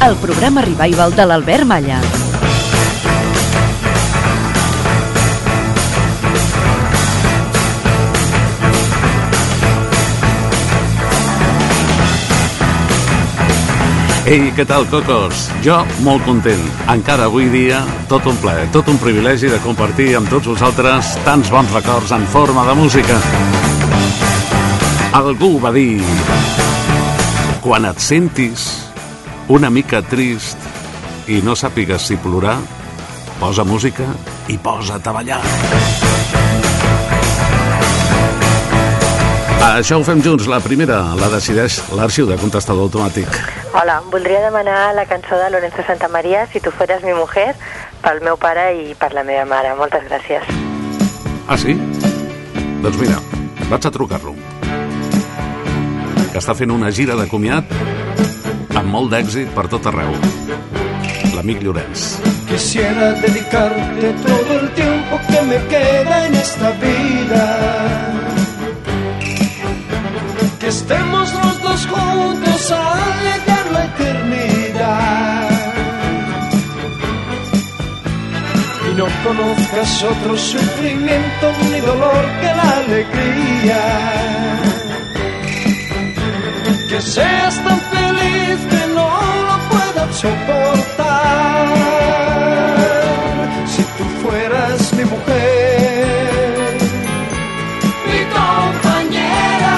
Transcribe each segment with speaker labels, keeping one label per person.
Speaker 1: El programa revival de l'Albert Malla.
Speaker 2: Ei, què tal, cocos? Jo molt content. Encara avui dia, tot un plaer, tot un privilegi de compartir amb tots vosaltres tants bons records en forma de música. Algú va dir... Quan et sentis una mica trist i no sàpigues si plorar, posa música i posa't a ballar. Això ho fem junts. La primera la decideix l'arxiu de contestador automàtic.
Speaker 3: Hola, voldria demanar la cançó de Lorenzo Santamaría, Si tu fueres mi mujer, pel meu pare i per la meva mare. Moltes gràcies.
Speaker 2: Ah, sí? Doncs mira, vaig a trucar-lo. Que està fent una gira de comiat amb molt d'èxit per tot arreu. L'amic Llorenç.
Speaker 4: Quisiera dedicarte todo el tiempo que me queda en esta vida. Que estemos los dos juntos al llegar la eternidad. Y no conozcas otro sufrimiento ni dolor que la alegría. Que seas tan feliz que soportar. Si tú fueras mi mujer, mi compañera,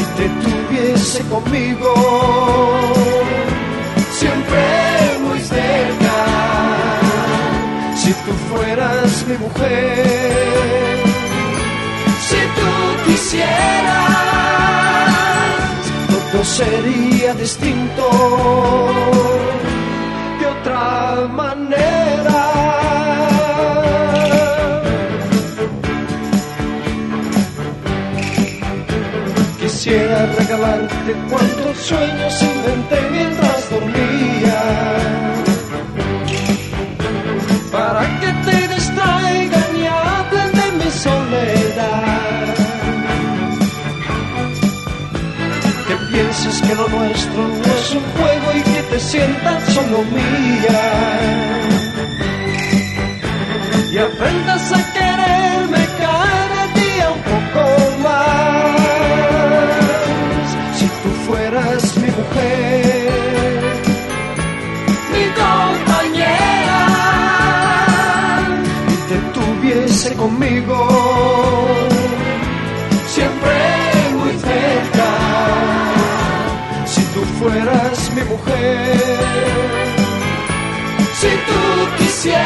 Speaker 4: y te tuviese conmigo, siempre muy cerca. Si tú fueras mi mujer, todo sería distinto de otra manera. Quisiera regalarte cuantos sueños inventé que lo nuestro no es un juego y que te sientas solo mía. Y aprendas a quererme cada día un poco más. Si tú fueras mi mujer, mi compañera, y te tuviese conmigo, fueras mi mujer, si tú quisieras,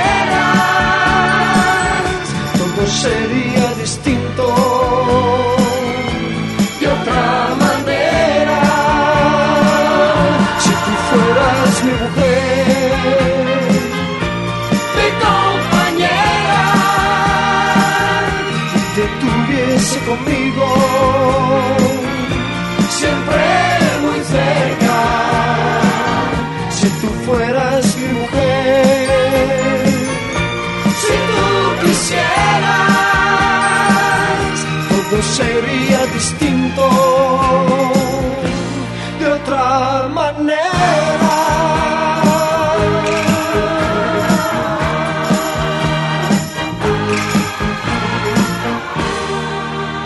Speaker 4: todo sería distinto de otra manera. Si tú fueras mi mujer,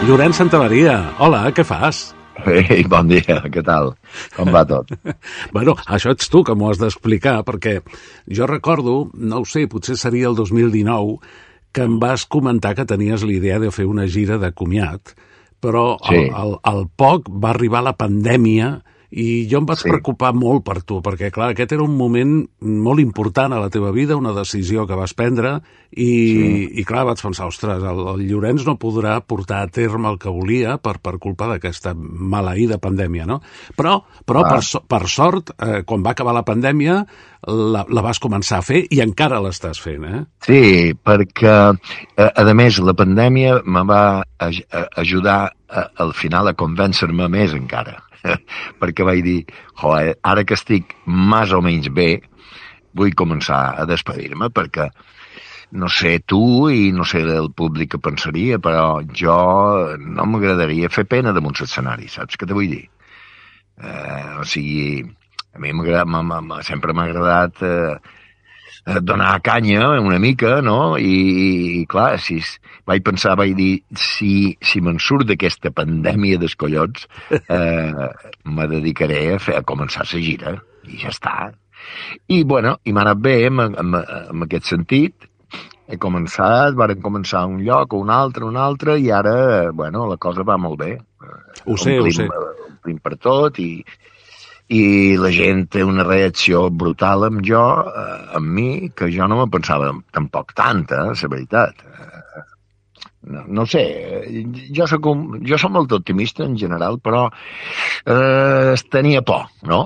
Speaker 2: Llorenç Santamaria, hola, què fas?
Speaker 5: Ei, bon dia, què tal? Com va tot?
Speaker 2: bueno, això ets tu que m'ho has d'explicar, perquè jo recordo, no ho sé, potser seria el 2019, que em vas comentar que tenies la idea de fer una gira de comiat, però
Speaker 5: Sí.
Speaker 2: al, al, al poc va arribar la pandèmia i jo em vaig
Speaker 5: Sí.
Speaker 2: preocupar molt per tu, perquè, clar, aquest era un moment molt important a la teva vida, una decisió que vas prendre, i, sí. i clar, vaig pensar, ostres, el, el Llorenç no podrà portar a terme el que volia per, per culpa d'aquesta maleïda pandèmia, no? Però, però
Speaker 5: Ah.
Speaker 2: per, so- per sort, eh, quan va acabar la pandèmia, la, la vas començar a fer i encara l'estàs fent, eh?
Speaker 5: Sí, perquè, eh, a més, la pandèmia me va aj a- ajudar a, al final a convèncer-me més encara. perquè vaig dir, joder, ara que estic més o menys bé, vull començar a despedir-me perquè no sé tu i no sé el públic que pensaria, però jo no m'agradaria fer pena damunt l'escenari, saps què te vull dir? Eh, o sigui, a mi sempre m'ha agradat eh, donar canya una mica, no? I, i clar, si, vaig pensar, vaig dir, si, si me'n surt d'aquesta pandèmia dels collons, eh, me dedicaré a, fer, a començar la gira, i ja està. I, bueno, i m'ha anat bé en, en, en aquest sentit. He començat, varen començar un lloc, a un altre, un altre, i ara, bueno, la cosa va molt bé.
Speaker 2: Ho sé, ho sé.
Speaker 5: Omplim per tot i, i la gent té una reacció brutal amb jo, eh, amb mi, que jo no me pensava tampoc tanta, la veritat. Eh, No, no sé, eh, jo soc, un, jo soc molt optimista en general, però eh, tenia por, no?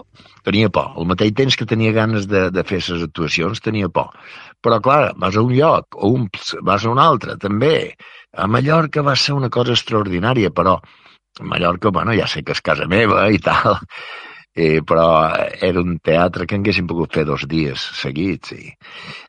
Speaker 5: Tenia por. Al mateix temps que tenia ganes de, de fer les actuacions, tenia por. Però, clar, vas a un lloc, o un, vas a un altre, també. A Mallorca va ser una cosa extraordinària, però a Mallorca, bueno, ja sé que és casa meva i tal, eh, però era un teatre que haguéssim pogut fer dos dies seguits. I...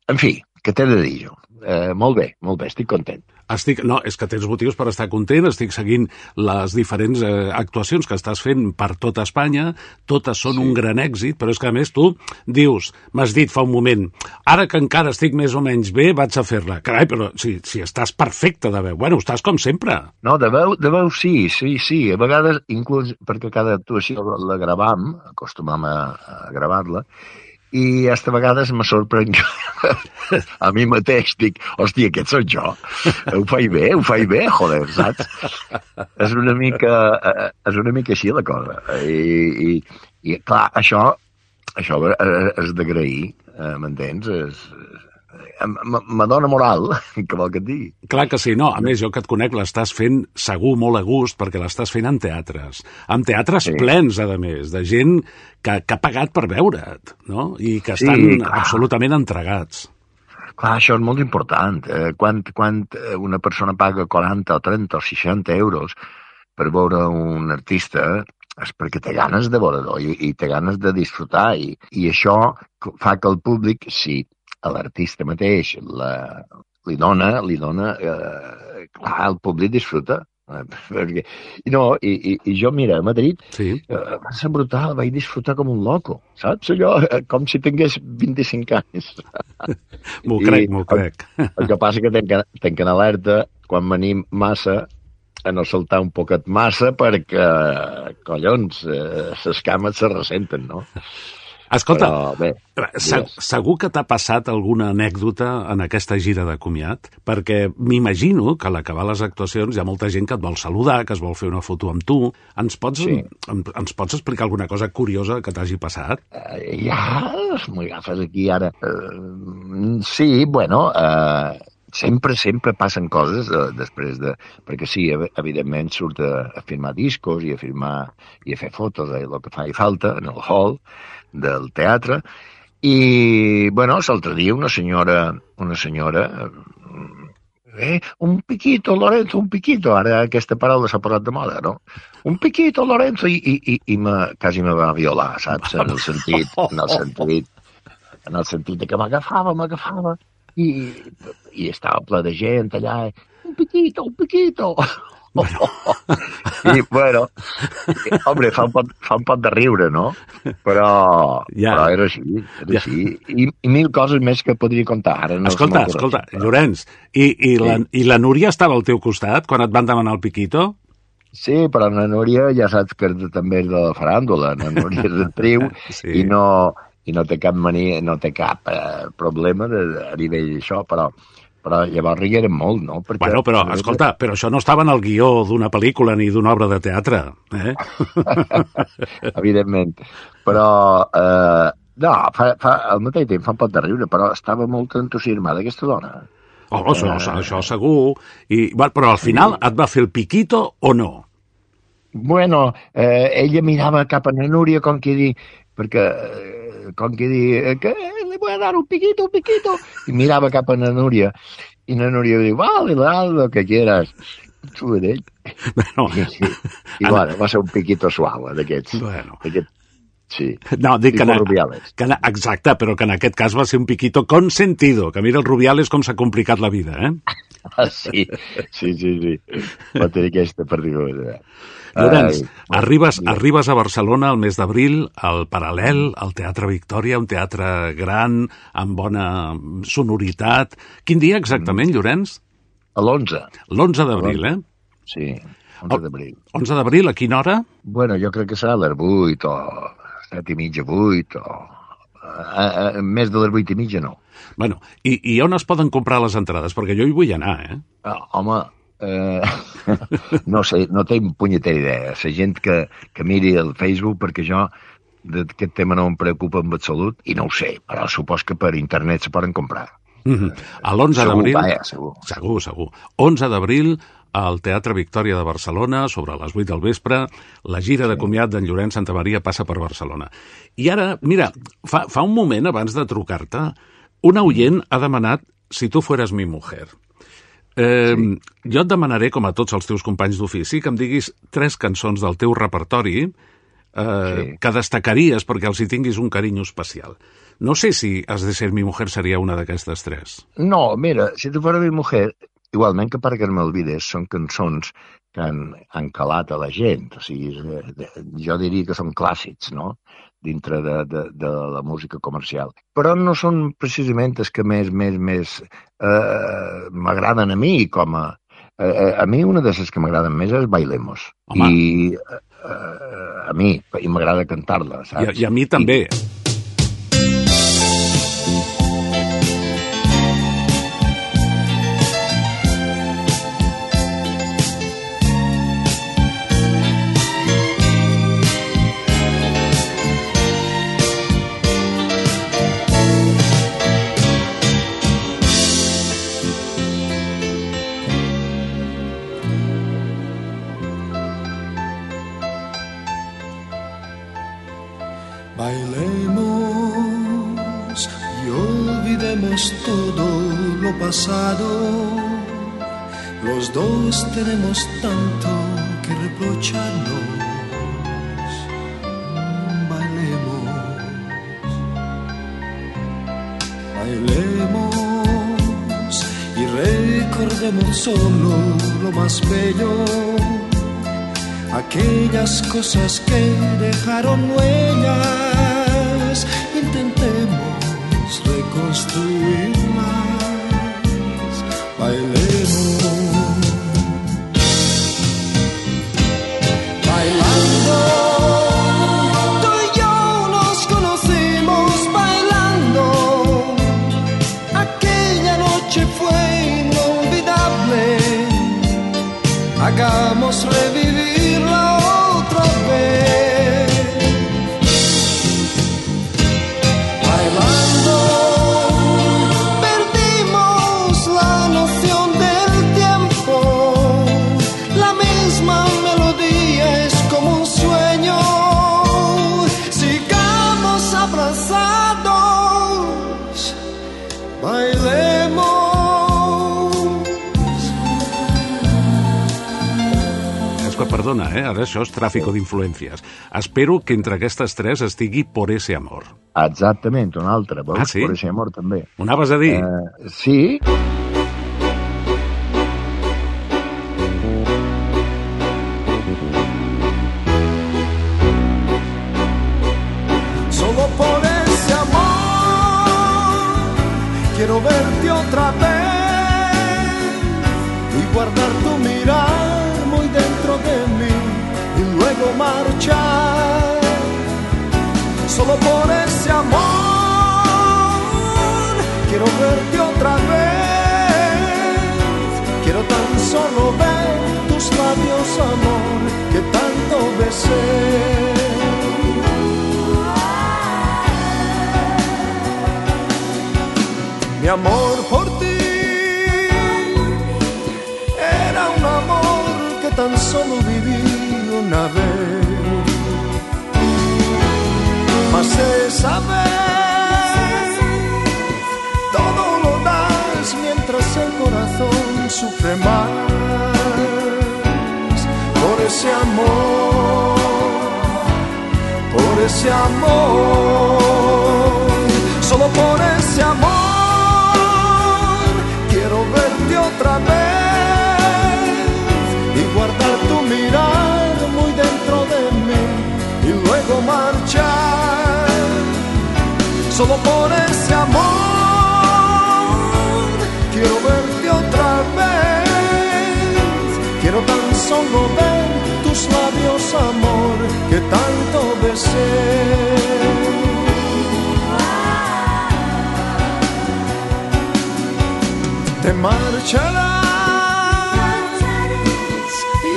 Speaker 5: En fi, què t'he de dir jo? Eh, molt bé, molt bé, estic content.
Speaker 2: Estic, no, és que tens motius per estar content, estic seguint les diferents eh, actuacions que estàs fent per tota Espanya, totes són sí. un gran èxit, però és que a més tu dius, m'has dit fa un moment, ara que encara estic més o menys bé, vaig a fer-la. Carai, però si, si estàs perfecte de veu, bueno, estàs com sempre.
Speaker 5: No, de veu, de veu sí, sí, sí. A vegades, inclús perquè cada actuació la, la gravam, acostumam a, a gravar-la, i a vegades me sorprèn que a mi mateix dic, hòstia, aquest sóc jo. Ho faig bé, ho faig bé, joder, saps? És una mica, eh, és una mica així la cosa. I, i, i clar, això, això eh, és d'agrair, eh, m'entens? És, em- m- me dona moral, que vol que et digui.
Speaker 2: Clar que sí, no. A més, jo que et conec l'estàs fent segur molt a gust perquè l'estàs fent en teatres. En teatres sí.
Speaker 5: Sí.
Speaker 2: plens, a més, de gent que, que ha pagat per veure't, no? I que
Speaker 5: Sí,
Speaker 2: estan
Speaker 5: clar.
Speaker 2: absolutament entregats.
Speaker 5: Clar, això és molt important. Eh, quan, quan eh, una persona paga 40 o 30 o 60 euros per veure un artista és perquè té ganes de veure-lo i, i té ganes de disfrutar i, i això fa que el públic, si a l'artista mateix la, li dona, li dona eh, clar, el públic disfruta. Eh, perquè, no, i, i, i jo, mira, a Madrid
Speaker 2: Sí.
Speaker 5: eh, va ser brutal, vaig disfrutar com un loco, saps? Allò, eh, com si tingués 25 anys.
Speaker 2: M'ho crec, m'ho crec.
Speaker 5: El que passa que tenc, tenc en alerta quan venim massa a no saltar un poquet massa perquè, collons, eh, cames se ressenten, no?
Speaker 2: Escolta,
Speaker 5: Però bé,
Speaker 2: Se segur que t'ha passat alguna anècdota en aquesta gira de comiat? Perquè m'imagino que a l'acabar les actuacions hi ha molta gent que et vol saludar, que es vol fer una foto amb tu. Ens pots,
Speaker 5: Sí.
Speaker 2: em, ens pots explicar alguna cosa curiosa que t'hagi passat?
Speaker 5: Eh, ja, m'agafes aquí ara. Eh, sí, bueno, eh, sempre, sempre passen coses eh, després de... Perquè sí, ev- evidentment surt a, a firmar discos i a firmar i a fer fotos de el que fa i falta en el hall del teatre. I, bueno, l'altre dia una senyora, una senyora Eh, un piquito, Lorenzo, un piquito. Ara aquesta paraula s'ha posat de moda, no? Un piquito, Lorenzo, i, i, i, i me, quasi me va violar, saps? En el sentit, en el sentit, en el sentit de que m'agafava, m'agafava, i, i estava ple de gent allà, un piquito, un piquito. I, bueno, i, hombre, fa un, pot, fa un pot de riure, no? Però,
Speaker 2: Ja.
Speaker 5: però era així, era
Speaker 2: Ja.
Speaker 5: així. I, I mil coses més que podria contar. Ara no
Speaker 2: escolta, escolta, Llorenç, i, i, la, i la Núria estava al teu costat quan et van demanar el piquito?
Speaker 5: Sí, però la Núria ja saps que també és de la faràndula. La Núria és actriu
Speaker 2: Sí.
Speaker 5: i no, i no té cap mania, no té cap eh, problema de, a nivell d'això, però, Però llavors rigueren molt, no? Perquè,
Speaker 2: Bueno, però, escolta, però això no estava en el guió d'una pel·lícula ni d'una obra de teatre, eh?
Speaker 5: Evidentment. Però, eh, no, fa, fa, al mateix temps fa un pot de riure, però estava molt entusiasmada aquesta dona.
Speaker 2: Oh, això, això segur. I, però al final et va fer el piquito o no?
Speaker 5: Bueno, eh, ella mirava cap a la Núria com que dir, perquè eh, com que dir, eh, que le voy a dar un piquito, un piquito, i mirava cap a la Núria, i la Núria diu, vale, dale, lo que quieras. Tu ell.
Speaker 2: Bueno,
Speaker 5: I, i, i bueno, va ser un piquito suau, d'aquests.
Speaker 2: Bueno.
Speaker 5: D'aquest, sí.
Speaker 2: no, dic que, en,
Speaker 5: Rubiales.
Speaker 2: que en, exacte, però que en aquest cas va ser un piquito consentido, que mira el Rubiales com s'ha complicat la vida, eh?
Speaker 5: Ah, sí, sí, sí, sí. Va tenir aquesta particularitat.
Speaker 2: Llorenç,
Speaker 5: Ai,
Speaker 2: arribes,
Speaker 5: mira.
Speaker 2: arribes a Barcelona el mes d'abril, al Paral·lel, al Teatre Victòria, un teatre gran, amb bona sonoritat. Quin dia exactament, Llorenç?
Speaker 5: A l'11,
Speaker 2: L'11 d'abril, eh?
Speaker 5: sí,
Speaker 2: Oh.
Speaker 5: 11 d'abril.
Speaker 2: 11 d'abril, a quina hora?
Speaker 5: Bueno, jo crec que serà a les 8 o 7 i mitja, 8 o... A, a, més de les 8 i mitja no.
Speaker 2: Bueno, i, i on es poden comprar les entrades? Perquè jo hi vull anar, eh?
Speaker 5: Ah, home, eh, no sé, no tinc punyetera idea. La gent que, que miri el Facebook, perquè jo d'aquest tema no em preocupa en absolut, i no ho sé, però supos que per internet se poden comprar.
Speaker 2: Mhm. A l'11
Speaker 5: Segur,
Speaker 2: d'abril...
Speaker 5: segur.
Speaker 2: Segur, segur. 11 d'abril, al Teatre Victòria de Barcelona, sobre les 8 del vespre, la gira de comiat d'en Llorenç Santa Maria passa per Barcelona. I ara, mira, fa, fa un moment, abans de trucar-te, un oient ha demanat si tu fueras mi mujer. Eh, sí. Jo et demanaré, com a tots els teus companys d'ofici, que em diguis tres cançons del teu repertori eh,
Speaker 5: Sí.
Speaker 2: que destacaries perquè els hi tinguis un carinyo especial. No sé si Has de ser mi mujer seria una d'aquestes tres.
Speaker 5: No, mira, si tu fuera mi mujer, igualment que per que no olvides, són cançons que han, han calat a la gent. O sigui, jo diria que són clàssics, no?, dintre de, de, de la música comercial. Però no són precisament els que més, més, més eh, m'agraden a mi, com a... Eh, a mi una de les que m'agraden més és Bailemos.
Speaker 2: Home.
Speaker 5: I eh, a mi, i m'agrada cantar-la,
Speaker 2: I,
Speaker 5: saps?
Speaker 2: I a mi també.
Speaker 4: Bailemos pasado. Los dos tenemos tanto que reprocharnos. Bailemos, bailemos y recordemos solo lo más bello aquellas cosas que dejaron huellas, intentemos reconstruirlas, bailemos.
Speaker 2: Això és tràfico d'influències. Espero que entre aquestes tres estigui Por ese amor.
Speaker 5: Exactament, una altra. Veus?
Speaker 2: Ah, sí?
Speaker 5: Per ese amor, també.
Speaker 2: Ho anaves a dir?
Speaker 5: Eh, sí,
Speaker 4: Solo Mas esa vez todo lo das mientras el corazón sufre más. Por ese amor, por ese amor, solo por ese amor quiero verte otra vez y guardar tu mirar muy dentro de mí y luego marchar solo por ese amor. Quiero verte otra vez. Quiero tan solo ver tus labios amor que tanto besé te marcharás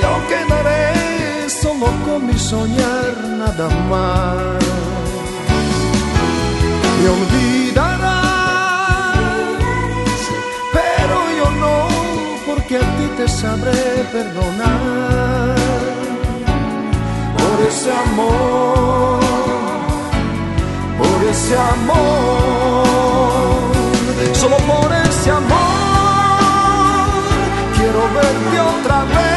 Speaker 4: yo quedaré solo con mi soñar nada más me olvidarás pero yo no porque a ti te sabré perdonar. Por ese amor por ese amor solo por ese amor quiero verte otra vez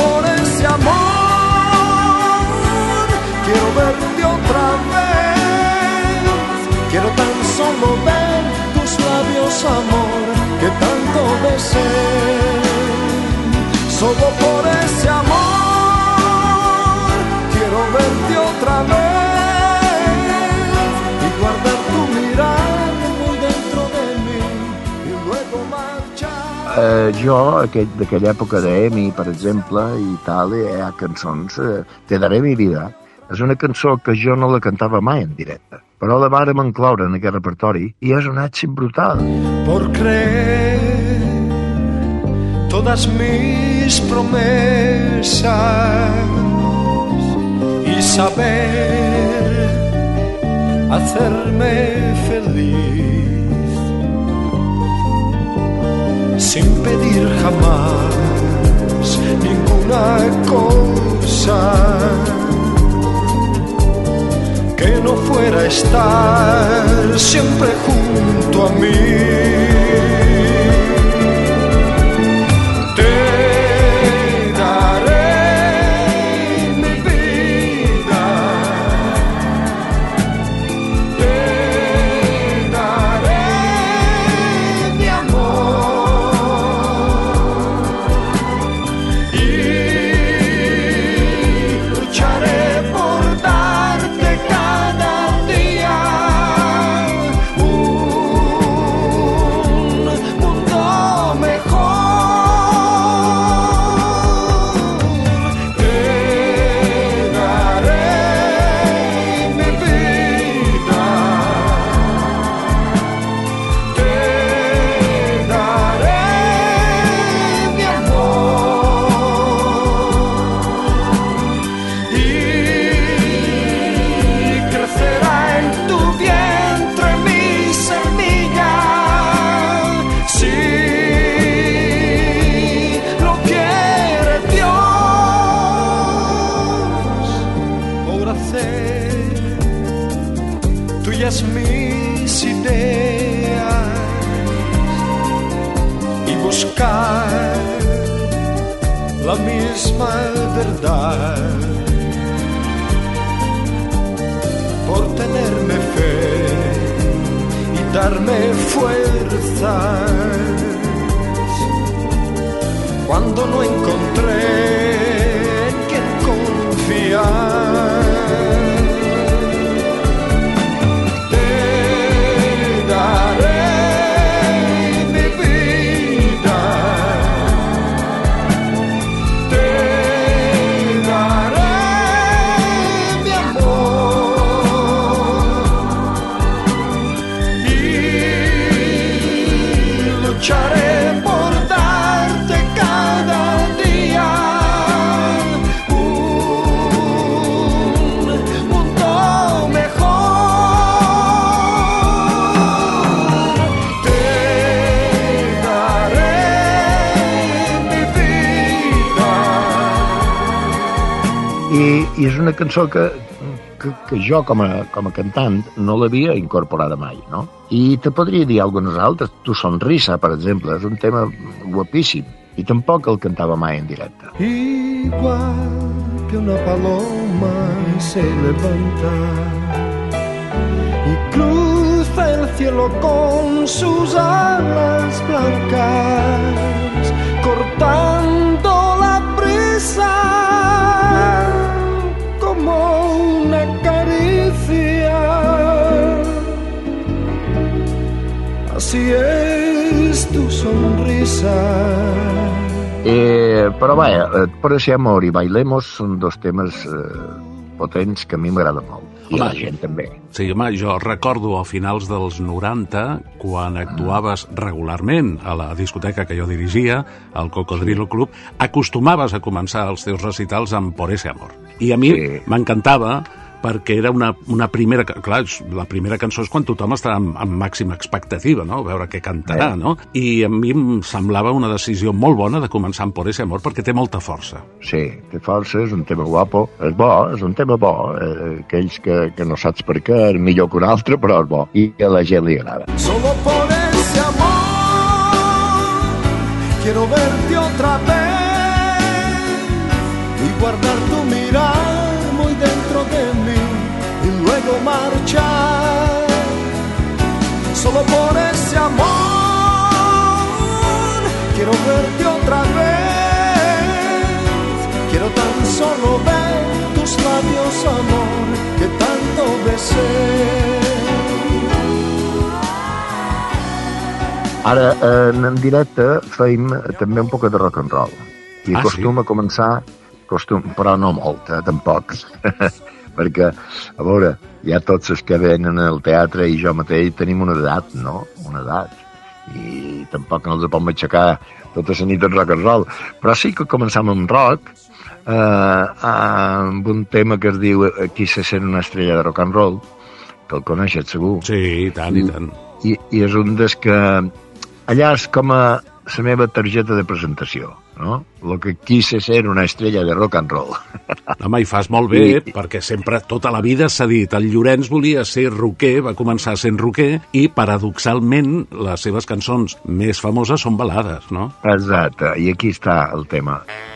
Speaker 4: por ese amor. Quiero verte otra vez. Quiero tan solo ver tus labios amor que tanto besé. Solo por ese amor. Quiero verte otra vez
Speaker 5: Eh, jo, aquell, d'aquella època d'Emi, per exemple, i tal, hi ha cançons, eh, Te daré mi vida. És una cançó que jo no la cantava mai en directe, però la vàrem incloure en aquest repertori i és un èxit brutal.
Speaker 4: por creer todas mis promesas y saber hacerme feliz sin pedir jamás ninguna cosa que no fuera estar siempre junto a mí. Misma verdad por tenerme fe y darme fuerzas cuando no encontré en quien confiar.
Speaker 5: És una cançó que, que, que jo com a, com a cantant no l'havia incorporada mai, no? I te podria dir algunes altres. Tu Sonrisa, per exemple, és un tema guapíssim i tampoc el cantava mai en directe.
Speaker 4: Igual que una paloma se levanta y cruza el cielo con sus alas blancas, cortando la brisa como una caricia. Así es tu sonrisa.
Speaker 5: Eh, però vaja, eh, Por ese amor i Bailemos són dos temes eh, potents que a mi m'agraden molt. I
Speaker 2: Home.
Speaker 5: la gent també.
Speaker 2: Sí, home, jo recordo a finals dels 90, quan actuaves regularment a la discoteca que jo dirigia, al Cocodrilo Club, acostumaves a començar els teus recitals amb Por ese amor. I a mi
Speaker 5: Sí.
Speaker 2: m'encantava perquè era una, una primera... Clar, la primera cançó és quan tothom està amb, amb màxima expectativa, no? Veure què cantarà,
Speaker 5: Eh.
Speaker 2: no? I a mi em semblava una decisió molt bona de començar amb Por ese amor perquè té molta força.
Speaker 5: Sí, té força, és un tema guapo. És bo, és un tema bo. Eh, aquells que, que no saps per què, és millor que un altre, però és bo. I a la gent li agrada.
Speaker 4: Solo por ese amor quiero verte otra vez y guardar quiero verte otra vez. Quiero tan solo ver tus labios, amor, que tanto besé.
Speaker 5: Ara, en, en directe, feim també un poc de rock and roll. I
Speaker 2: Ah,
Speaker 5: acostuma a començar, costum, però no molt, eh, tampoc. Perquè, a veure, ja tots els que venen al teatre i jo mateix tenim una edat, no? Una edat. I tampoc no els podem aixecar tota la nit en rock and roll. Però sí que començam amb rock, eh, amb un tema que es diu Qui se sent una estrella de rock and roll, que el coneixes segur
Speaker 2: Sí, i tant, i tant.
Speaker 5: i, i és un dels que allà és com a la meva targeta de presentació, no? Lo que quise ser una estrella de rock and roll.
Speaker 2: Home, i fas molt bé,
Speaker 5: I-
Speaker 2: perquè sempre, tota la vida s'ha dit, el Llorenç volia ser roquer, va començar sent roquer, i paradoxalment les seves cançons més famoses són balades, no?
Speaker 5: Exacte, i aquí està el tema.
Speaker 4: Quise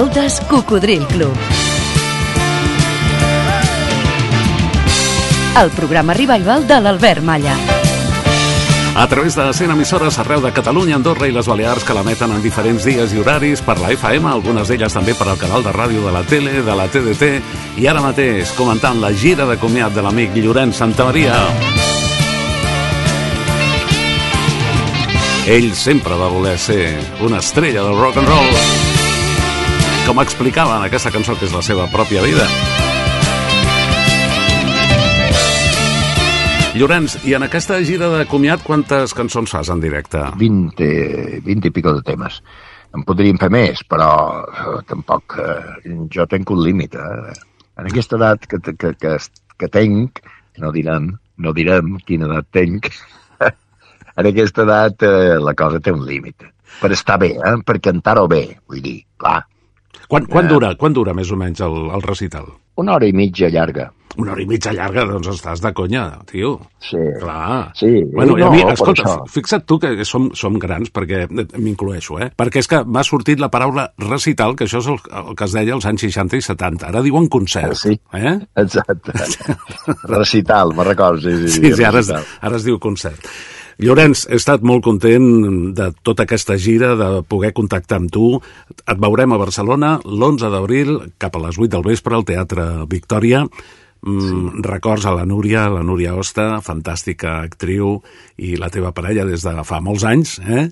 Speaker 1: Escoltes Cocodril Club. El programa revival de l'Albert Malla.
Speaker 2: A través de 100 emissores arreu de Catalunya, Andorra i les Balears que l'emeten en diferents dies i horaris per la FM, algunes d'elles també per al canal de ràdio de la tele, de la TDT, i ara mateix comentant la gira de comiat de l'amic Llorenç Santamaria. Ell sempre va voler ser una estrella del rock and roll, com explicava en aquesta cançó que és la seva pròpia vida. Llorenç, i en aquesta gira de comiat quantes cançons fas en directe?
Speaker 5: 20, 20 i pico de temes. En podríem fer més, però eh, tampoc... Eh, jo tenc un límit. Eh? En aquesta edat que, que, que, que tenc, no direm, no direm quina edat tenc, en aquesta edat eh, la cosa té un límit. Per estar bé, eh? per cantar-ho bé, vull dir, clar.
Speaker 2: Quan, quan, dura, quan dura més o menys el, el recital?
Speaker 5: Una hora i mitja llarga.
Speaker 2: Una hora i mitja llarga, doncs estàs de conya, tio.
Speaker 5: Sí.
Speaker 2: Clar.
Speaker 5: Sí,
Speaker 2: Bueno, i a
Speaker 5: no,
Speaker 2: mi, escolta,
Speaker 5: això.
Speaker 2: fixa't tu que som, som grans, perquè m'incloeixo, eh? Perquè és que m'ha sortit la paraula recital, que això és el, el que es deia als anys 60 i 70. Ara diuen concert.
Speaker 5: Sí.
Speaker 2: Eh?
Speaker 5: Exacte. Recital, me'n recordo. Sí, sí,
Speaker 2: Sí, sí, ara es,
Speaker 5: recital.
Speaker 2: ara es diu concert. Llorenç, he estat molt content de tota aquesta gira, de poder contactar amb tu. Et veurem a Barcelona l'11 d'abril, cap a les 8 del vespre, al Teatre Victòria. Mm, Records a la Núria, la Núria Osta, fantàstica actriu, i la teva parella des de fa molts anys, eh?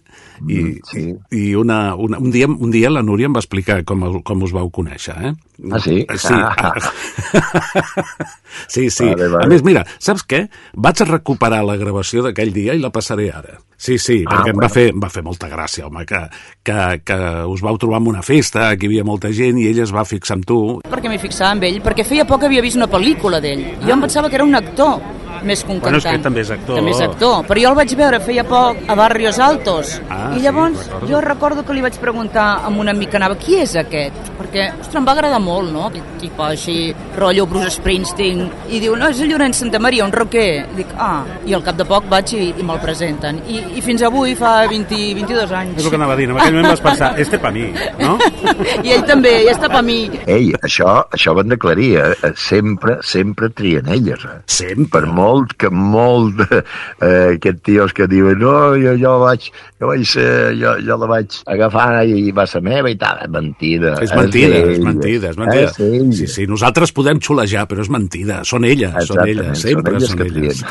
Speaker 2: I,
Speaker 5: sí.
Speaker 2: i una, una, un, dia, un dia la Núria em va explicar com, com us vau conèixer, eh?
Speaker 5: Ah, sí?
Speaker 2: Sí,
Speaker 5: Ah.
Speaker 2: sí, sí.
Speaker 5: Vale, vale.
Speaker 2: A més, mira, saps què? Vaig a recuperar la gravació d'aquell dia i la passaré ara. Sí, sí,
Speaker 5: Ah,
Speaker 2: perquè em, va
Speaker 5: bueno.
Speaker 2: fer, em va fer molta gràcia, home, que, que, que us vau trobar en una festa, que hi havia molta gent i ell es va fixar amb tu.
Speaker 6: perquè m'hi fixava amb ell, perquè feia poc havia vist una pel·lícula d'ell. Jo em pensava que era un actor, més que un
Speaker 2: Bueno, és
Speaker 6: cantant.
Speaker 2: que també és actor.
Speaker 6: També és actor, però jo el vaig veure feia poc a Barrios Altos.
Speaker 2: Ah,
Speaker 6: I
Speaker 2: sí,
Speaker 6: llavors
Speaker 2: recordo.
Speaker 6: jo recordo que li vaig preguntar a un amic que anava, qui és aquest? Perquè, ostres, em va agradar molt, no? Aquest tipus així, rotllo Bruce Springsteen. I diu, no, és el Llorenç Santamaria, un rocker. I dic, ah, i al cap de poc vaig i, i me'l presenten. I, I fins avui fa 20, 22 anys.
Speaker 2: És el que anava a dir, en aquell moment vas pensar, este pa mi, no?
Speaker 6: I ell també, i està per mi.
Speaker 5: Ei, això, això ho hem d'aclarir, eh? Sempre, sempre trien elles, eh?
Speaker 2: Sempre.
Speaker 5: Per molt que molt eh, aquests tios que diuen no, jo, jo vaig, jo vaig ser, jo, jo la vaig agafar i va ser meva i tal, és mentida.
Speaker 2: És mentida, és
Speaker 5: d'elles.
Speaker 2: mentida, és mentida.
Speaker 5: És d'elles.
Speaker 2: Sí, sí, nosaltres podem xulejar, però és mentida. Són elles, són
Speaker 5: Exactament,
Speaker 2: elles,
Speaker 5: són
Speaker 2: sempre
Speaker 5: elles
Speaker 2: són elles.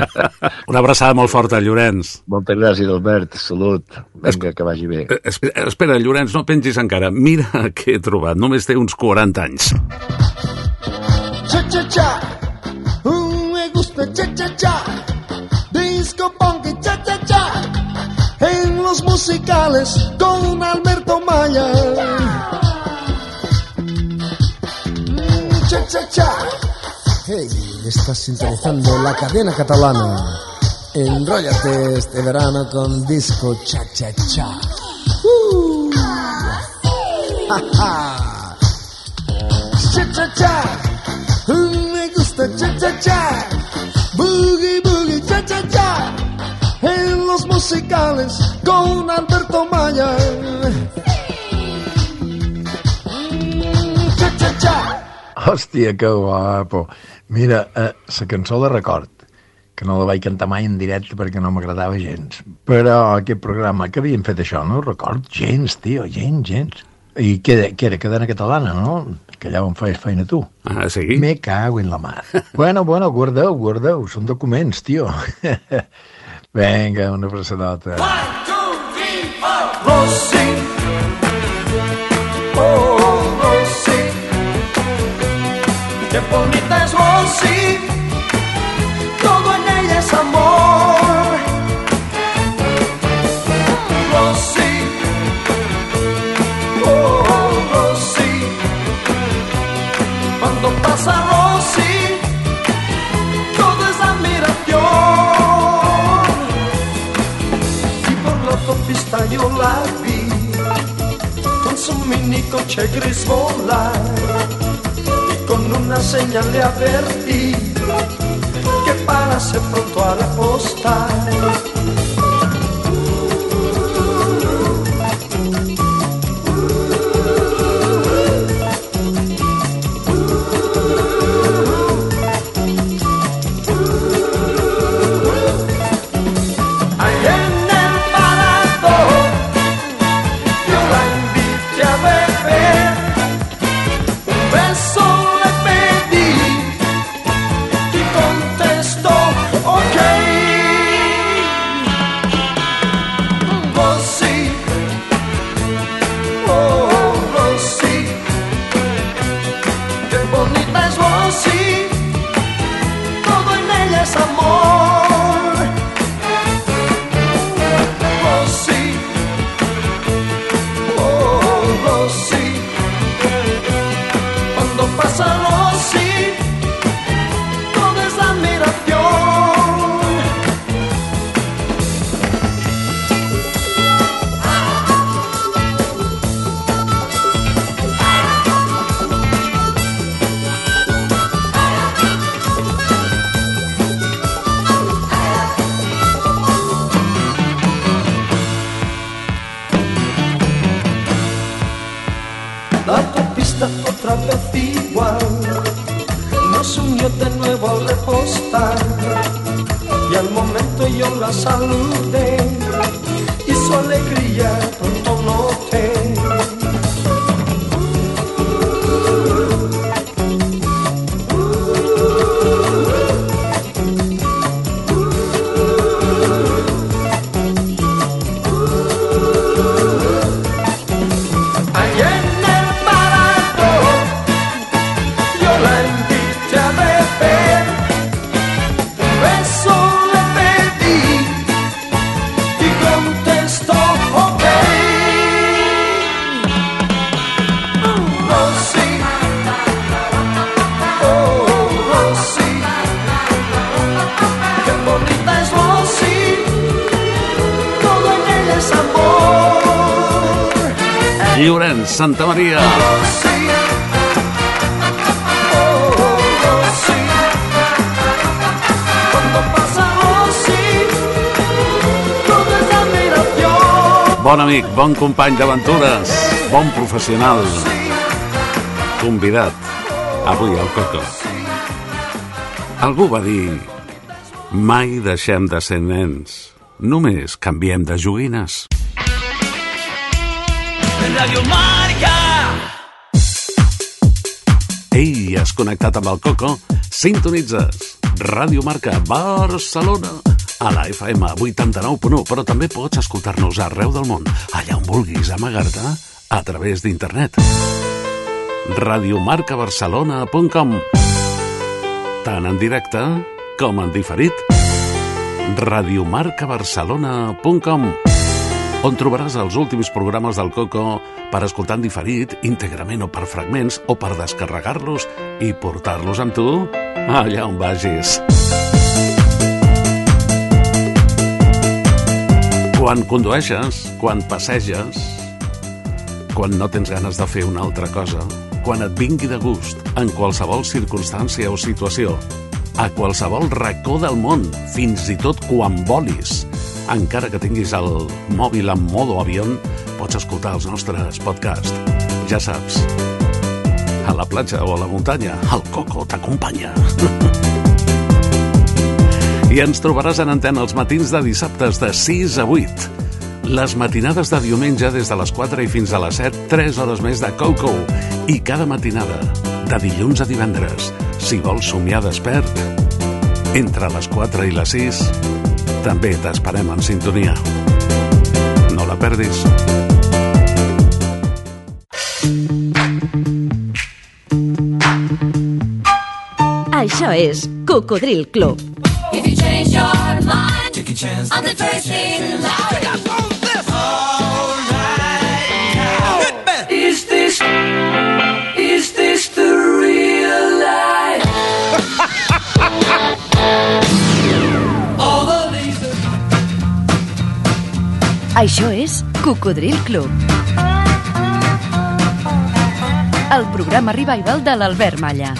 Speaker 2: Una abraçada molt forta, Llorenç.
Speaker 5: Moltes gràcies, Albert. Salut. Vinga, que vagi bé.
Speaker 2: Eh, Espera, espera, Llorenç, no pengis encara. Mira què he trobat. Només té uns 40 anys.
Speaker 4: Cha cha cha, Mm, me gusta cha cha cha, disco punk y cha cha cha, en los musicales con Alberto Cha cha. Hey, estás sintonizando la cadena catalana. Enróllate este verano con disco cha cha cha. Uh. Cha cha cha. Me gusta cha cha cha. Boogie boogie cha cha cha. En los musicales con Alberto Maya.
Speaker 7: Hòstia, que guapo. Mira, eh, la cançó la record, que no la vaig cantar mai en directe perquè no m'agradava gens. Però aquest programa, que havien fet això, no record gens, tio, gens, gens. I què, era- què era, cadena catalana, no? Que allà on feies feina tu.
Speaker 2: Ah, sí?
Speaker 7: Me cago en la mar. bueno, bueno, guardeu, guardeu, són documents, tio. Vinga, una abraçadota.
Speaker 4: Rosy. Oh, Qué bonita es Rosy. Todo en ella es amor. Rosy. Oh, Rosy. Cuando pasa Rosy, todo es admiración y por la autopista yo la vi con su mini coche gris volar con una señal le advertí que parase pronto a la posta. Es admiración.
Speaker 2: Bon amic, bon company d'aventures, bon professional, convidat avui al Coco. Algú va dir, mai deixem de ser nens, només canviem de joguines.
Speaker 4: Radio Marca.
Speaker 2: Has connectat amb el Coco? Sintonitzes Ràdio Marca Barcelona a la FM 89.1, però també pots escoltar-nos arreu del món, allà on vulguis amagar-te a través d'internet. radiomarcabarcelona.com Tant en directe com en diferit. radiomarcabarcelona.com on trobaràs els últims programes del Coco per escoltar en diferit, íntegrament o per fragments, o per descarregar-los i portar-los amb tu allà on vagis. Quan condueixes, quan passeges, quan no tens ganes de fer una altra cosa, quan et vingui de gust, en qualsevol circumstància o situació, a qualsevol racó del món, fins i tot quan volis, encara que tinguis el mòbil en modo avió, pots escoltar els nostres podcasts. Ja saps, a la platja o a la muntanya, el Coco t'acompanya. I ens trobaràs en antena els matins de dissabtes de 6 a 8. Les matinades de diumenge des de les 4 i fins a les 7, 3 hores més de Coco. I cada matinada, de dilluns a divendres, si vols somiar despert, entre les 4 i les 6, també t'esperem en sintonia. No la perdis.
Speaker 8: Això és Cocodril Club.
Speaker 1: If you change your mind, take a chance on the first thing in
Speaker 8: Això és Cocodril Club. El programa revival de l'Albert Malla.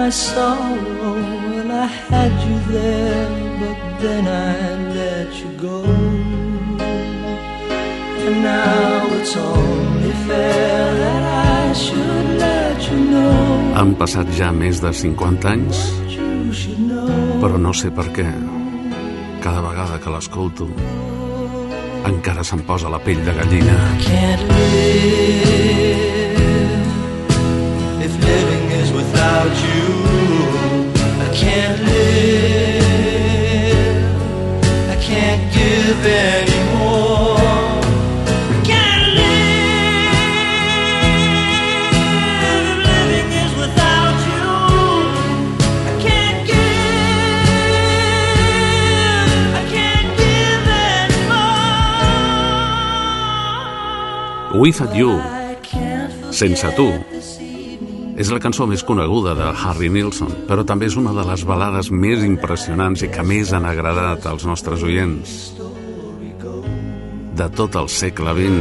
Speaker 4: My sorrow. Well, I had you there, but then I let you go.
Speaker 8: And now it's only fair that I should let you know.
Speaker 2: Han passat ja més de 50 anys, però no sé per què. Cada vegada que l'escolto, encara se'm posa la pell de gallina.
Speaker 8: can't live without you. I can't live. I can't give anymore. I can't live living is without you. I can't give. I can't give anymore.
Speaker 2: Without You, Sense tu, és la cançó més coneguda de Harry Nilsson, però també és una de les balades més impressionants i que més han agradat als nostres oients de tot el segle XX.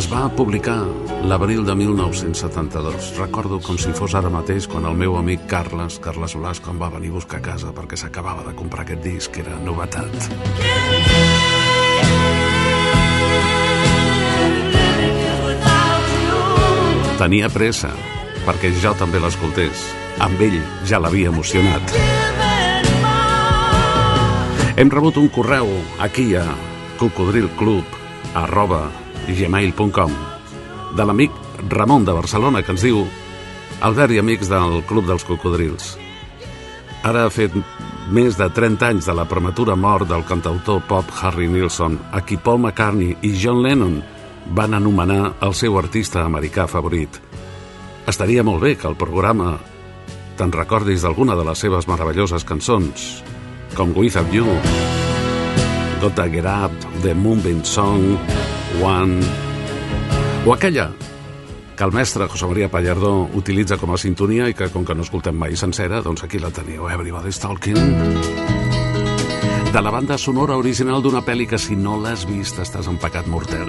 Speaker 2: Es va publicar l'abril de 1972. Recordo com si fos ara mateix quan el meu amic Carles, Carles Blasco, em va venir a buscar a casa perquè s'acabava de comprar aquest disc, que era novetat. Tenia pressa, perquè jo també l'escoltés. Amb ell ja l'havia emocionat. Hem rebut un correu aquí a cocodrilclub arroba gmail.com de l'amic Ramon de Barcelona que ens diu Albert i amics del Club dels Cocodrils ara ha fet més de 30 anys de la prematura mort del cantautor pop Harry Nilsson a qui Paul McCartney i John Lennon van anomenar el seu artista americà favorit estaria molt bé que el programa te'n recordis d'alguna de les seves meravelloses cançons com Without You, Gotta Get Up, The Moonbeam Song, One... O aquella que el mestre José María Pallardó utilitza com a sintonia i que, com que no escoltem mai sencera, doncs aquí la teniu, Everybody's Talking. De la banda sonora original d'una pel·li que, si no l'has vist, estàs en pecat mortel.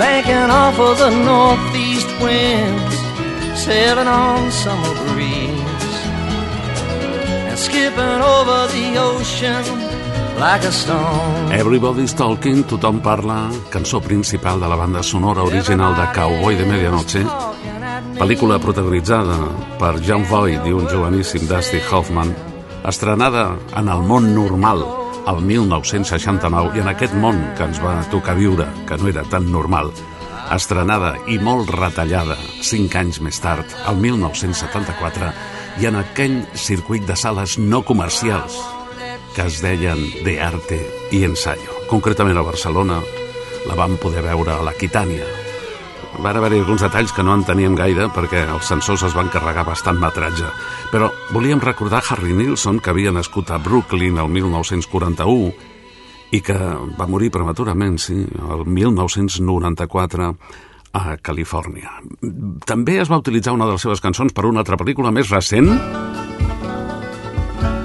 Speaker 8: Banking off of the northeast winds, sailing on summer breeze, and skipping over the ocean like a stone.
Speaker 2: Everybody's Talking, tothom parla, cançó principal de la banda sonora original de Cowboy de Medianoche, pel·lícula protagonitzada per John Voight i un joveníssim Dusty Hoffman, estrenada en el món normal el 1969 i en aquest món que ens va tocar viure, que no era tan normal, estrenada i molt retallada cinc anys més tard, el 1974, i en aquell circuit de sales no comercials que es deien De Arte i Ensayo. Concretament a Barcelona la vam poder veure a l'Aquitània. Van haver-hi alguns detalls que no en teníem gaire perquè els sensors es van carregar bastant metratge. Però volíem recordar Harry Nilsson, que havia nascut a Brooklyn el 1941 i que va morir prematurament, sí, el 1994 a Califòrnia. També es va utilitzar una de les seves cançons per una altra pel·lícula més recent,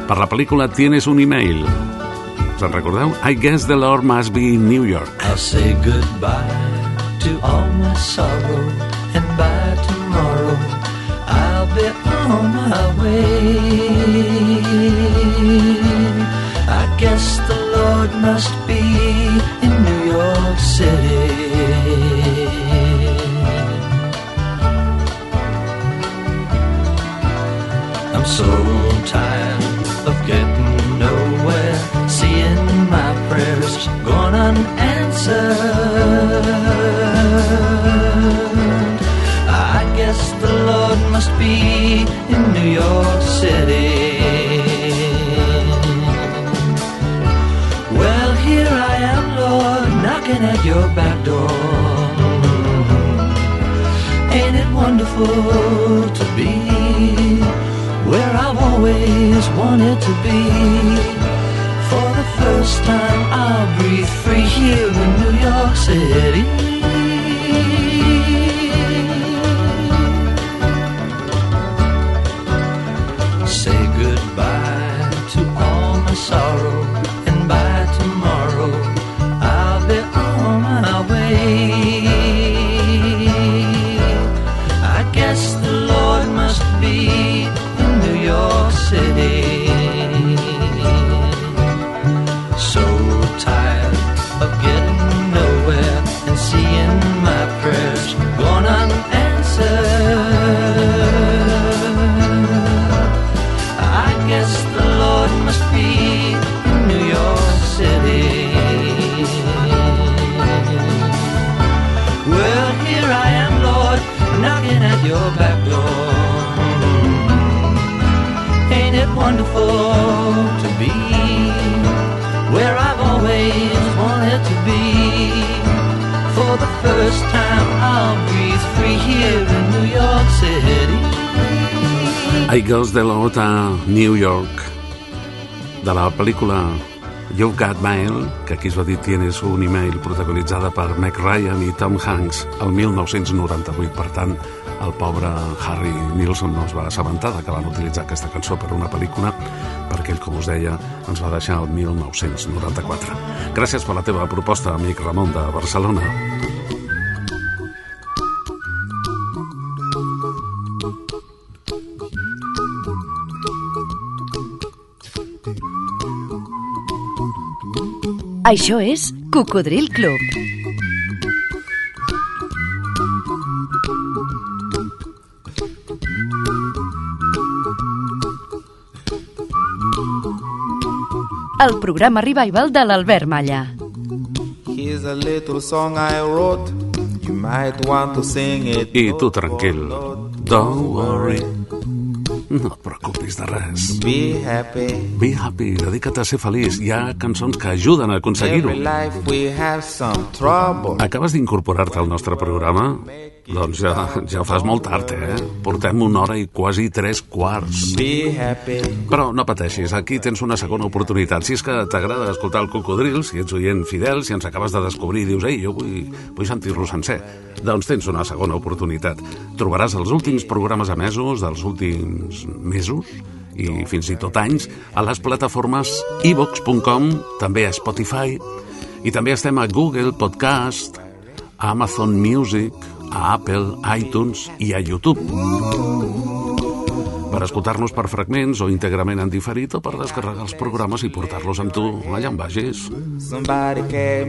Speaker 2: per la pel·lícula Tienes un email. Us en recordeu? I guess the Lord must be in New York.
Speaker 8: I'll say goodbye to all my sorrow, and by tomorrow I'll be on my way. I guess the Lord must be in New York City. I'm so tired must be in New York City. Well, here I am, Lord, knocking at your back door. Ain't it wonderful to be where I've always wanted to be? For the first time, I'll breathe free here in New York City.
Speaker 2: Girls de l'Ot a New York, de la pel·lícula You've Got Mail, que aquí es va dir Tienes un email, protagonitzada per Meg Ryan i Tom Hanks el 1998. Per tant, el pobre Harry Nilsson no es va assabentar que van utilitzar aquesta cançó per una pel·lícula perquè ell, com us deia, ens va deixar el 1994. Gràcies per la teva proposta, amic Ramon de Barcelona.
Speaker 1: Això és Cocodril Club. El programa Revival de l'Albert Malla.
Speaker 9: Here's a little song I wrote. You might want to sing it.
Speaker 2: I tu tranquil, don't worry. No et preocupis de res.
Speaker 9: Be happy.
Speaker 2: Be happy, dedica't a ser feliç. Hi ha cançons que ajuden a aconseguir-ho. Acabes d'incorporar-te al nostre programa? Doncs ja, ja fas molt tard, eh? Portem una hora i quasi tres quarts.
Speaker 9: Be happy.
Speaker 2: Però no pateixis, aquí tens una segona oportunitat. Si és que t'agrada escoltar el Cocodril, si ets oient fidel, si ens acabes de descobrir i dius, ei, jo vull, vull sentir-lo sencer, doncs tens una segona oportunitat. Trobaràs els últims programes emesos dels últims mesos i fins i tot anys a les plataformes ivox.com, també a Spotify, i també estem a Google Podcast, a Amazon Music, a Apple, iTunes i a YouTube. Per escoltar-nos per fragments o íntegrament en diferit o per descarregar els programes i portar-los amb tu allà on vagis.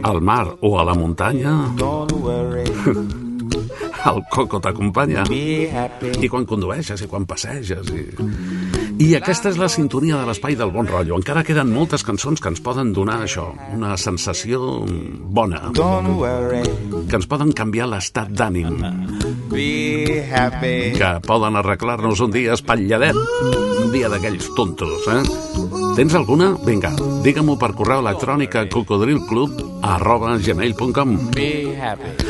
Speaker 2: Al mar o a la muntanya. el coco t'acompanya. I quan condueixes i quan passeges. I... I aquesta és la sintonia de l'espai del bon rotllo. Encara queden moltes cançons que ens poden donar això, una sensació bona, que ens poden canviar l'estat d'ànim, que poden arreglar-nos un dia espatlladet, un dia d'aquells tontos, eh? Tens alguna? Vinga, digue-m'ho per correu electrònic a cocodrilclub arroba gmail.com.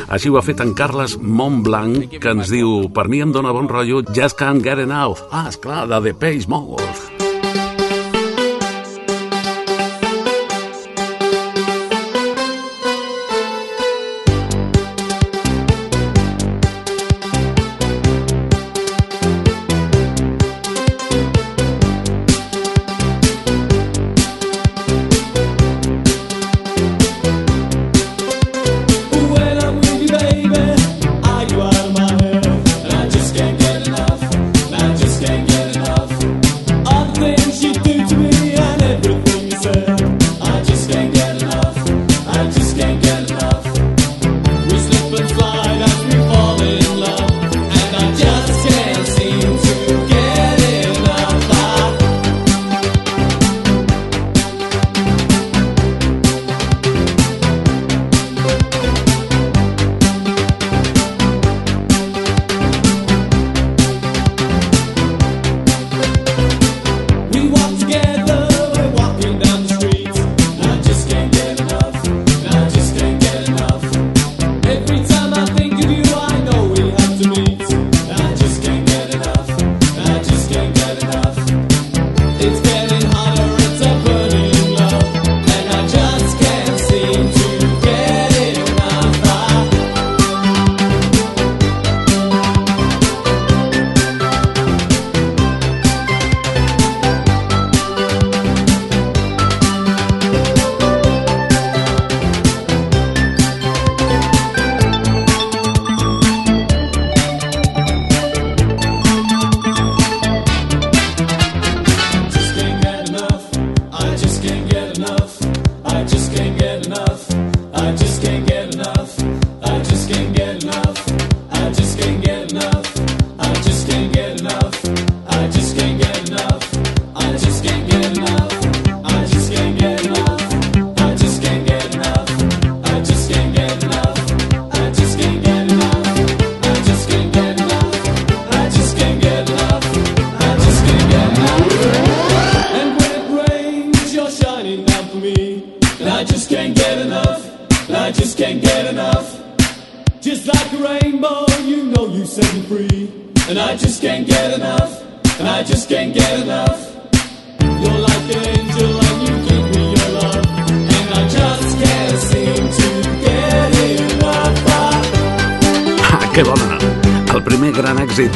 Speaker 2: Així ho ha fet en Carles Montblanc, que ens diu Per mi em dóna bon rotllo Just Can't Get Enough. Ah, esclar, de The Page Mode.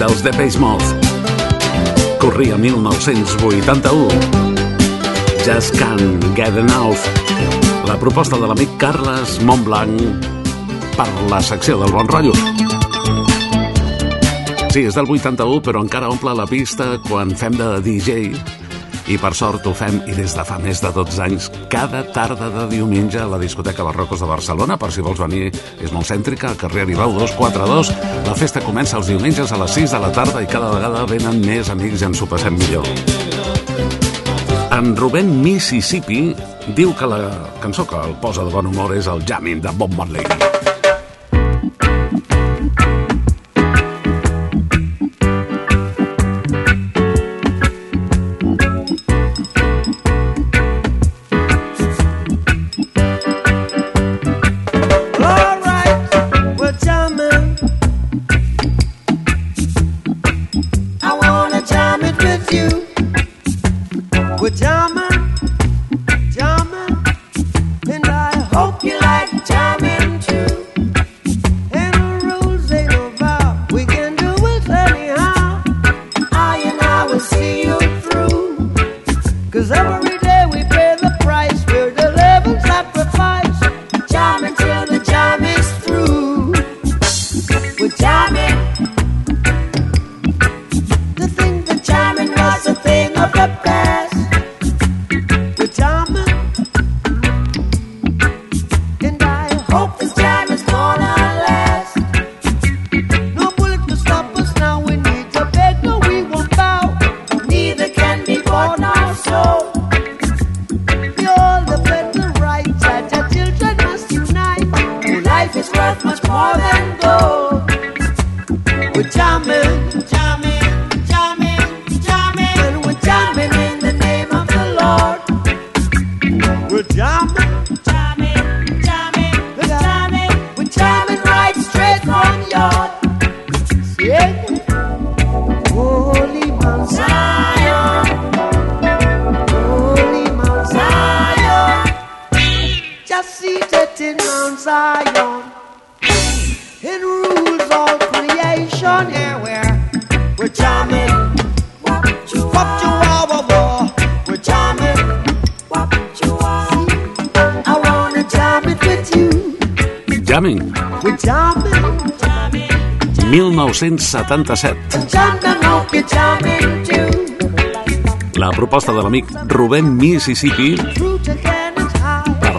Speaker 2: Dels Depeche Mode. Corria 1981. Just Can't Get Enough. La proposta de l'amic Carles Montblanc per la secció del Bon Rotllo. Sí, és del 81, però encara omple la pista quan fem de DJ i per sort ho fem i des de fa més de 12 anys cada tarda de diumenge a la discoteca Barrocos de Barcelona per si vols venir, és molt cèntrica al carrer Aribau 242 la festa comença els diumenges a les 6 de la tarda i cada vegada venen més amics i ens ho passem millor. En Rubén Mississippi diu que la cançó que el posa de bon humor és el Jamming de Bob Marley
Speaker 10: Mount Zion, it rules all creation. Here we're we're jamming, wop we're jamming, wop. I wanna jam it with you.
Speaker 2: Jamming,
Speaker 10: We're jamming,
Speaker 2: 1977
Speaker 10: jamming, hope you're jamming too.
Speaker 2: la proposta de l'amic Rubén Mississippi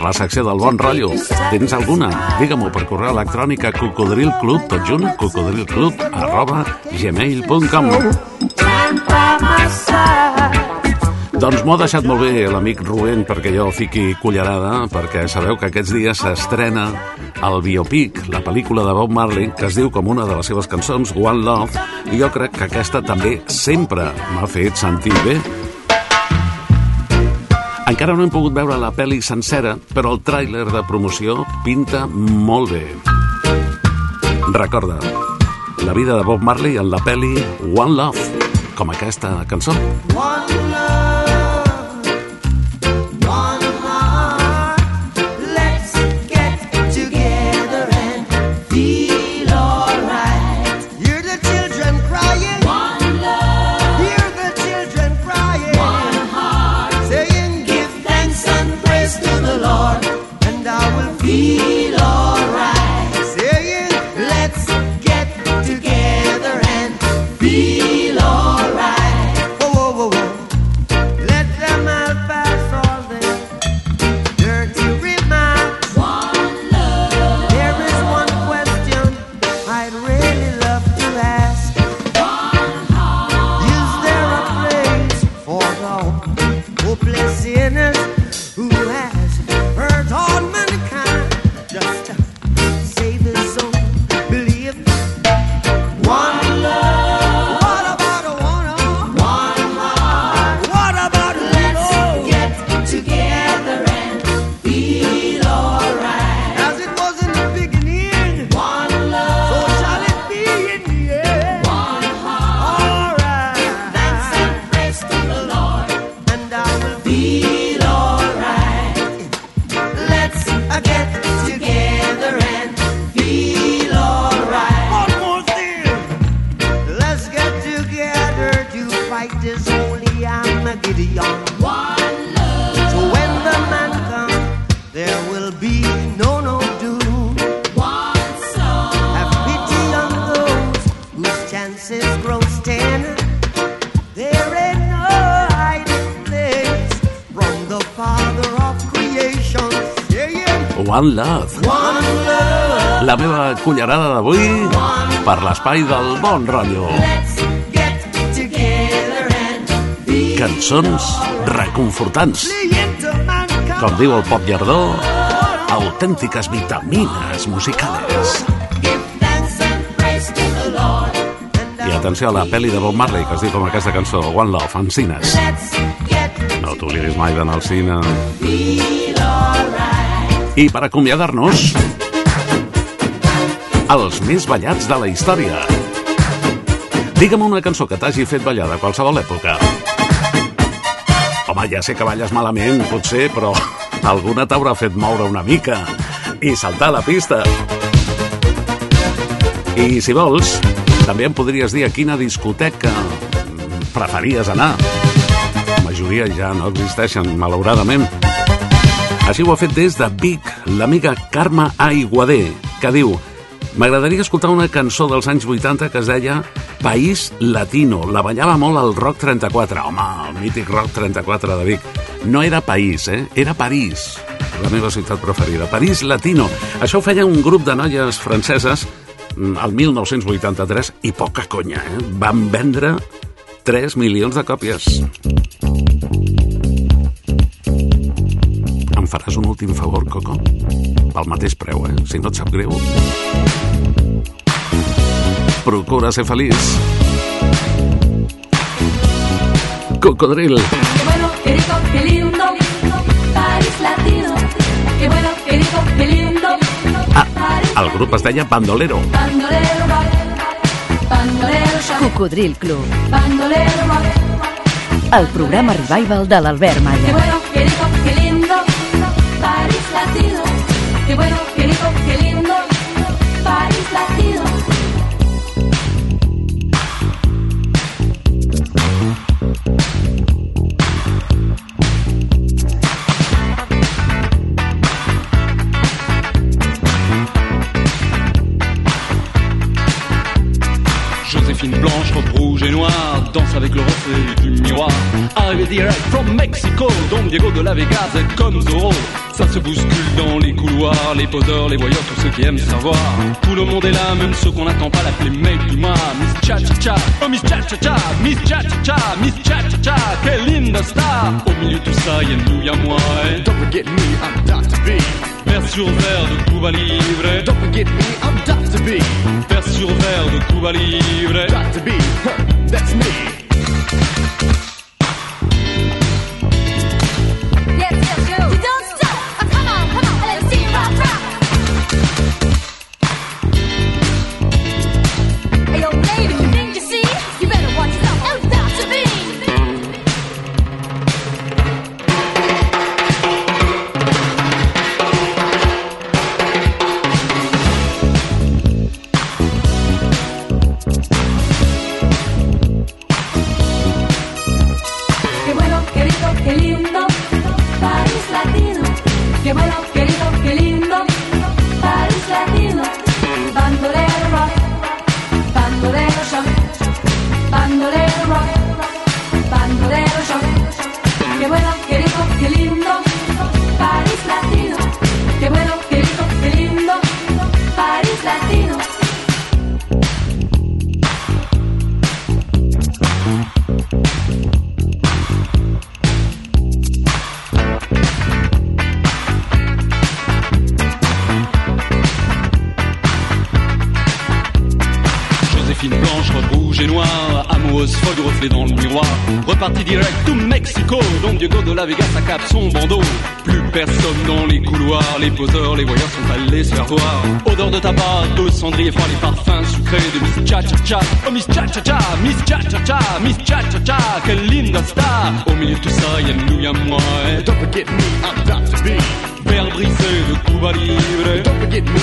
Speaker 2: la secció del Bon Rotllo. Tens alguna? Digue-m'ho per correu electrònic a cocodrilclub, tot junt, cocodrilclub, arroba gmail.com. Doncs m'ho ha deixat molt bé l'amic Rubén perquè jo fiqui cullerada, perquè sabeu que aquests dies s'estrena el biopic, la pel·lícula de Bob Marley, que es diu com una de les seves cançons, One Love, i jo crec que aquesta també sempre m'ha fet sentir bé. Encara no hem pogut veure la pel·li sencera, però el tràiler de promoció pinta molt bé. Recorda, la vida de Bob Marley en la pel·li One Love, com aquesta cançó.
Speaker 10: One
Speaker 2: l'espai del bon rotllo. Cançons reconfortants. Com diu el pop llardó, autèntiques vitamines musicales. I atenció a la pel·li de Bob Marley, que es diu com aquesta cançó, One Love, en cines. No t'oblidis mai d'anar al cine. I per acomiadar-nos, els més ballats de la història. Digue'm una cançó que t'hagi fet ballar de qualsevol època. Home, ja sé que balles malament, potser, però alguna t'haurà fet moure una mica i saltar a la pista. I si vols, també em podries dir a quina discoteca preferies anar. La majoria ja no existeixen, malauradament. Així ho ha fet des de Vic l'amiga Carme Aiguader, que diu M'agradaria escoltar una cançó dels anys 80 que es deia País Latino. La ballava molt al Rock 34. Home, el mític Rock 34 de Vic. No era País, eh? Era París, la meva ciutat preferida. París Latino. Això ho feia un grup de noies franceses mm, el 1983 i poca conya, eh? Van vendre 3 milions de còpies. Faràs un últim favor, Coco? Pel mateix preu, eh? Si no et sap greu. Procura ser feliç. Cocodril.
Speaker 11: Qué bueno, qué rico, qué lindo, París latino. Qué bueno, qué rico, qué lindo,
Speaker 2: Ah, el grup es deia Bandolero.
Speaker 11: bandolero bandolero
Speaker 1: Cocodril Club,
Speaker 11: bandolero
Speaker 1: el programa revival de l'Albert
Speaker 11: Qué
Speaker 1: Malla.
Speaker 11: bueno, qué rico, qué lindo,
Speaker 12: avec le reflet du miroir. Arrivé direct from Mexico, Don Diego de la Vegas est comme Zorro. Ça se bouscule dans les couloirs, les poseurs, les voyeurs, tous ceux qui aiment savoir. Tout le monde est là, même ceux qu'on n'attend pas l'appeler mec du mois. Miss Cha Cha Cha, oh Miss Cha Cha Cha, Miss Cha Cha Cha, Miss Cha Cha Cha, quelle linda star. Au milieu de tout ça, y'a nous, y'a moi. Et... Don't forget me, I'm Dr. B. Vers sur verre de Cuba Libre. Don't forget me, I'm Dr. B. Vers sur verre de Cuba Libre. Dr. B, huh, that's me. Son bandeau. Plus personne dans les couloirs, les poseurs, les voyeurs sont allés se faire voir. Odeur de tabac, de cendrier froid, les parfums sucrés de Miss Cha Cha Cha. Oh Miss Cha Cha Cha, Miss Cha Cha Cha, Miss Cha Cha Cha, quelle linda star. Au milieu de tout ça, y'a nous, y'a moi. Et don't forget me, I'm Dr. B. Verre brisé de Cuba Libre. Don't forget me,